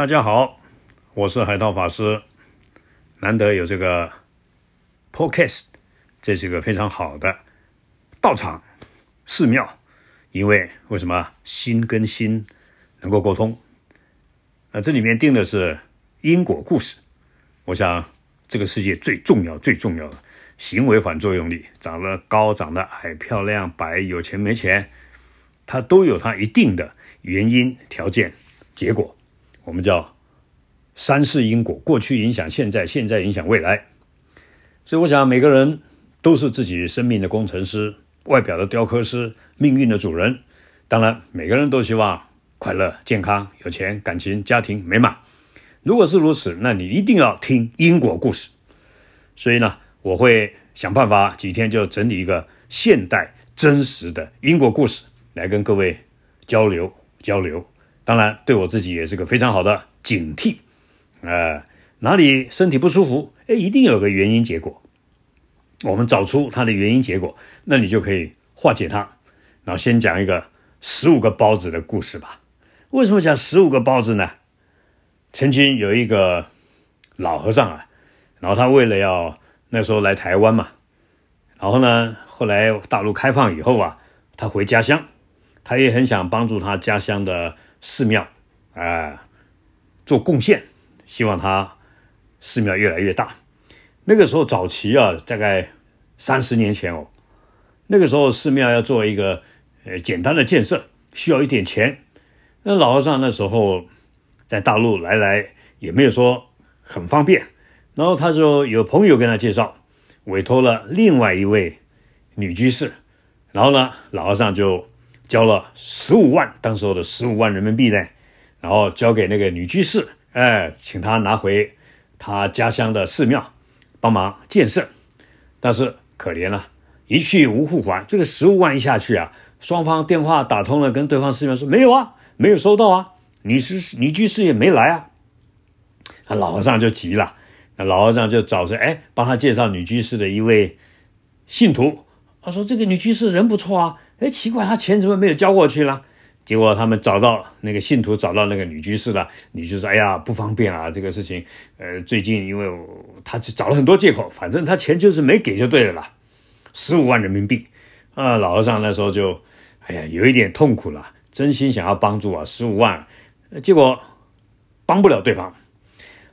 大家好，我是海涛法师。难得有这个 podcast，这是一个非常好的道场寺庙，因为为什么心跟心能够沟通？那这里面定的是因果故事。我想这个世界最重要、最重要的行为反作用力，长得高、长得矮、漂亮、白、有钱没钱，它都有它一定的原因、条件、结果。我们叫三世因果，过去影响现在，现在影响未来。所以，我想每个人都是自己生命的工程师，外表的雕刻师，命运的主人。当然，每个人都希望快乐、健康、有钱、感情、家庭美满。如果是如此，那你一定要听因果故事。所以呢，我会想办法几天就整理一个现代真实的因果故事，来跟各位交流交流。当然，对我自己也是个非常好的警惕。呃，哪里身体不舒服？哎，一定有个原因结果。我们找出它的原因结果，那你就可以化解它。然后先讲一个十五个包子的故事吧。为什么讲十五个包子呢？曾经有一个老和尚啊，然后他为了要那时候来台湾嘛，然后呢，后来大陆开放以后啊，他回家乡，他也很想帮助他家乡的。寺庙啊，做贡献，希望他寺庙越来越大。那个时候早期啊，大概三十年前哦，那个时候寺庙要做一个呃简单的建设，需要一点钱。那老和尚那时候在大陆来来也没有说很方便，然后他就有朋友跟他介绍，委托了另外一位女居士，然后呢，老和尚就。交了十五万，当时候的十五万人民币呢，然后交给那个女居士，哎，请她拿回她家乡的寺庙帮忙建设。但是可怜了，一去无复还。这个十五万一下去啊，双方电话打通了，跟对方寺庙说没有啊，没有收到啊，女士女居士也没来啊。那老和尚就急了，那老和尚就找着哎，帮他介绍女居士的一位信徒，他说这个女居士人不错啊。哎，奇怪，他钱怎么没有交过去了？结果他们找到那个信徒，找到那个女居士了。女居士哎呀，不方便啊，这个事情，呃，最近因为他找了很多借口，反正他钱就是没给就对了啦，十五万人民币啊。老和尚那时候就，哎呀，有一点痛苦了，真心想要帮助啊，十五万，结果帮不了对方。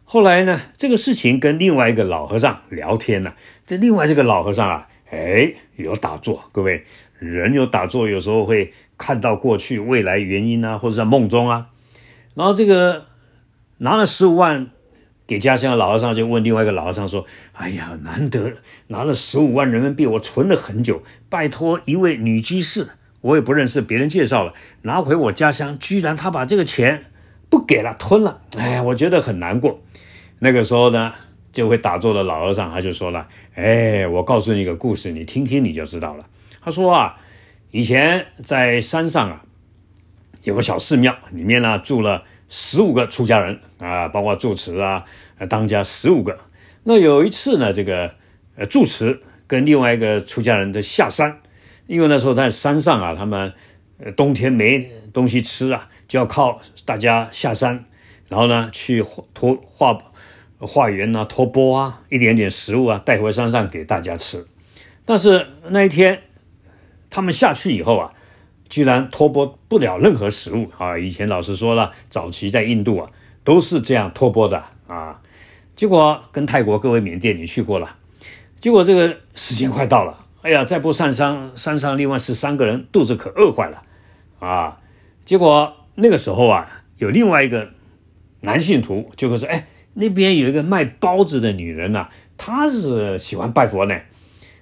后来呢，这个事情跟另外一个老和尚聊天呢，这另外这个老和尚啊，哎，有打坐，各位。人有打坐，有时候会看到过去、未来原因啊，或者在梦中啊。然后这个拿了十五万给家乡的老和尚，就问另外一个老和尚说：“哎呀，难得拿了十五万人民币，我存了很久，拜托一位女居士，我也不认识，别人介绍了，拿回我家乡，居然他把这个钱不给了，吞了。哎，我觉得很难过。那个时候呢，这位打坐的老和尚他就说了：哎，我告诉你一个故事，你听听你就知道了。”他说啊，以前在山上啊，有个小寺庙，里面呢住了十五个出家人啊，包括住持啊，当家十五个。那有一次呢，这个呃住持跟另外一个出家人在下山，因为那时候在山上啊，他们冬天没东西吃啊，就要靠大家下山，然后呢去托化化缘啊，托钵啊，一点点食物啊带回山上给大家吃。但是那一天。他们下去以后啊，居然托钵不了任何食物啊！以前老师说了，早期在印度啊都是这样托钵的啊。结果跟泰国各位缅甸你去过了，结果这个时间快到了，哎呀，再不上山，山上另外十三个人肚子可饿坏了啊！结果那个时候啊，有另外一个男信徒就会说：“哎，那边有一个卖包子的女人呐，她是喜欢拜佛呢。”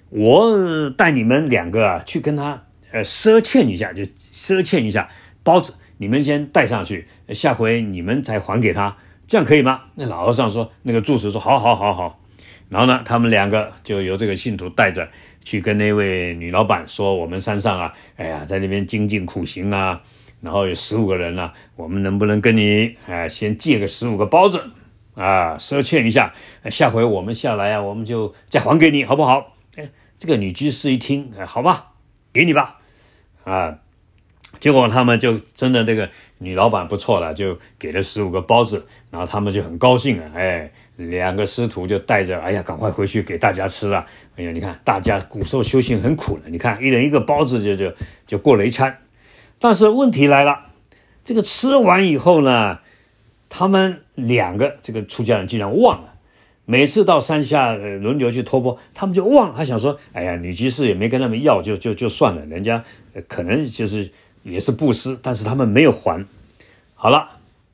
我带你们两个啊去跟她呃赊欠一下，就赊欠一下包子，你们先带上去，下回你们再还给他，这样可以吗？那老和尚说，那个住持说，好好好好。然后呢，他们两个就由这个信徒带着去跟那位女老板说，我们山上啊，哎呀，在那边精进苦行啊，然后有十五个人呢，我们能不能跟你啊先借个十五个包子啊赊欠一下，下回我们下来啊，我们就再还给你，好不好？哎，这个女居士一听，哎，好吧，给你吧，啊，结果他们就真的这个女老板不错了，就给了十五个包子，然后他们就很高兴啊，哎，两个师徒就带着，哎呀，赶快回去给大家吃了。哎呀，你看大家古时候修行很苦的，你看一人一个包子就就就过了一餐。但是问题来了，这个吃完以后呢，他们两个这个出家人竟然忘了，每次到山下轮流去托钵，他们就忘了，他想说，哎呀，女居士也没跟他们要，就就就算了，人家可能就是。也是布施，但是他们没有还。好了，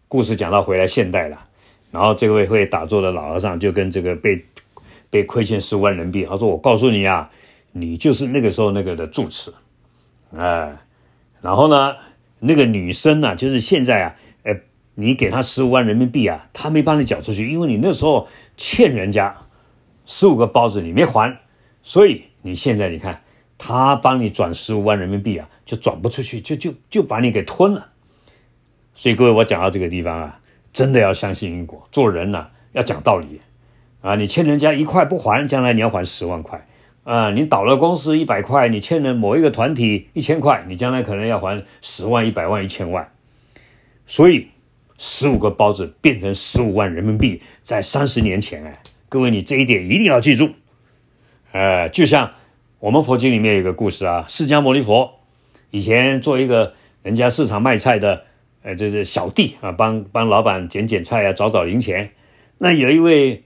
故事讲到回来现代了，然后这位会打坐的老和尚就跟这个被被亏欠十万人民币，他说：“我告诉你啊，你就是那个时候那个的住持，哎，然后呢，那个女生呢，就是现在啊，哎，你给他十五万人民币啊，他没帮你缴出去，因为你那时候欠人家十五个包子，你没还，所以你现在你看。”他帮你转十五万人民币啊，就转不出去，就就就把你给吞了。所以各位，我讲到这个地方啊，真的要相信因果，做人呢要讲道理啊。你欠人家一块不还，将来你要还十万块啊。你倒了公司一百块，你欠了某一个团体一千块，你将来可能要还十万、一百万、一千万。所以十五个包子变成十五万人民币，在三十年前哎，各位你这一点一定要记住，呃，就像。我们佛经里面有个故事啊，释迦牟尼佛以前做一个人家市场卖菜的，呃，这是小弟啊，帮帮老板捡捡菜啊，找找零钱。那有一位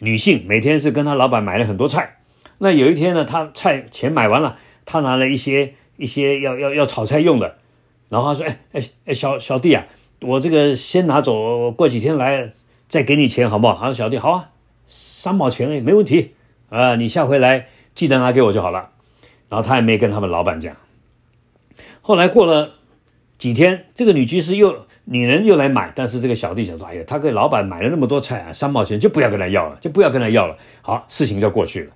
女性，每天是跟他老板买了很多菜。那有一天呢，他菜钱买完了，他拿了一些一些要要要炒菜用的，然后他说：“哎哎哎，小小弟啊，我这个先拿走，过几天来再给你钱，好不好？”他说：“小弟，好啊，三毛钱哎，没问题啊，你下回来。”记得拿给我就好了，然后他也没跟他们老板讲。后来过了几天，这个女居士又女人又来买，但是这个小弟想说：“哎呀，他给老板买了那么多菜啊，三毛钱就不要跟他要了，就不要跟他要了。”好，事情就过去了。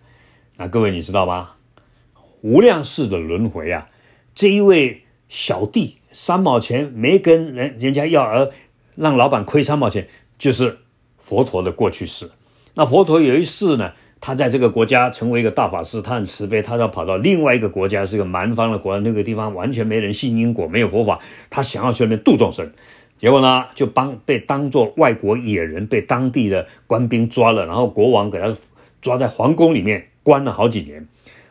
那各位你知道吗？无量世的轮回啊，这一位小弟三毛钱没跟人人家要，而让老板亏三毛钱，就是佛陀的过去式。那佛陀有一世呢？他在这个国家成为一个大法师，他很慈悲，他要跑到另外一个国家，是个蛮方的国，那个地方完全没人信因果，没有佛法，他想要去那边度众生，结果呢，就帮被当做外国野人，被当地的官兵抓了，然后国王给他抓在皇宫里面关了好几年。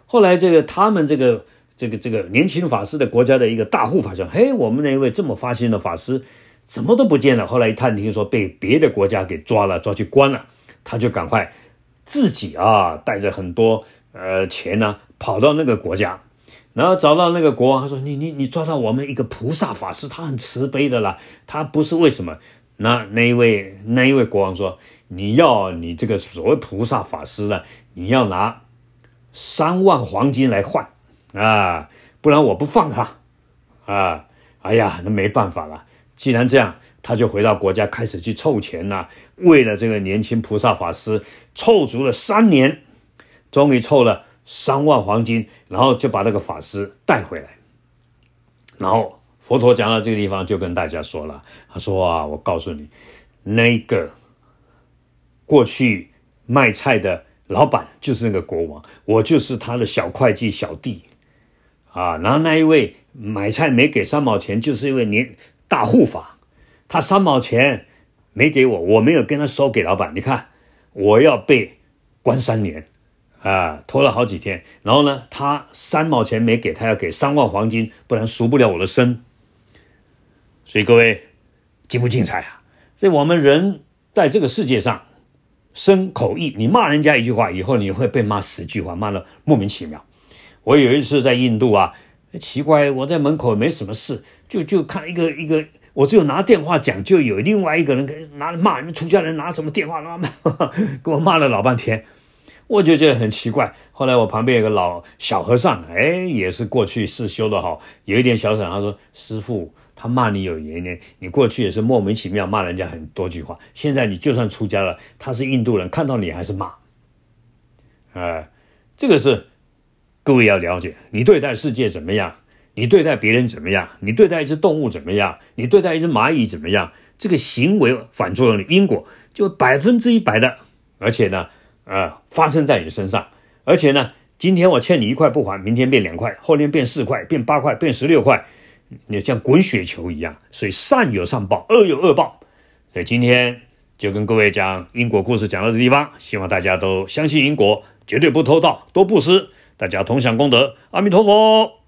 后来这个他们这个这个这个年轻法师的国家的一个大护法说：“嘿，我们那位这么发心的法师怎么都不见了？”后来一探听说被别的国家给抓了，抓去关了，他就赶快。自己啊，带着很多呃钱呢，跑到那个国家，然后找到那个国王，他说：“你你你抓到我们一个菩萨法师，他很慈悲的啦，他不是为什么？”那那一位那一位国王说：“你要你这个所谓菩萨法师呢，你要拿三万黄金来换啊，不然我不放他啊！”哎呀，那没办法了，既然这样。他就回到国家，开始去凑钱呐。为了这个年轻菩萨法师，凑足了三年，终于凑了三万黄金，然后就把这个法师带回来。然后佛陀讲到这个地方，就跟大家说了：“他说啊，我告诉你，那个过去卖菜的老板就是那个国王，我就是他的小会计小弟啊。然后那一位买菜没给三毛钱，就是一位年大护法。”他三毛钱没给我，我没有跟他收给老板。你看，我要被关三年啊，拖了好几天。然后呢，他三毛钱没给他，要给三万黄金，不然赎不了我的身。所以各位，精不精彩啊？所以我们人在这个世界上，生口意，你骂人家一句话，以后你会被骂十句话，骂的莫名其妙。我有一次在印度啊，奇怪，我在门口没什么事，就就看一个一个。我只有拿电话讲，就有另外一个人拿骂你们出家人拿什么电话，骂给我骂了老半天，我就觉得很奇怪。后来我旁边有个老小和尚，哎，也是过去是修的好，有一点小想，他说：“师傅，他骂你有原因，你过去也是莫名其妙骂人家很多句话，现在你就算出家了，他是印度人，看到你还是骂。”哎，这个是各位要了解，你对待世界怎么样？你对待别人怎么样？你对待一只动物怎么样？你对待一只蚂蚁怎么样？这个行为反作用的因果就百分之一百的，而且呢，呃，发生在你身上，而且呢，今天我欠你一块不还，明天变两块，后天变四块，变八块，变十六块，你像滚雪球一样。所以善有善报，恶有恶报。所以今天就跟各位讲因果故事，讲到这地方，希望大家都相信因果，绝对不偷盗，多布施，大家同享功德。阿弥陀佛。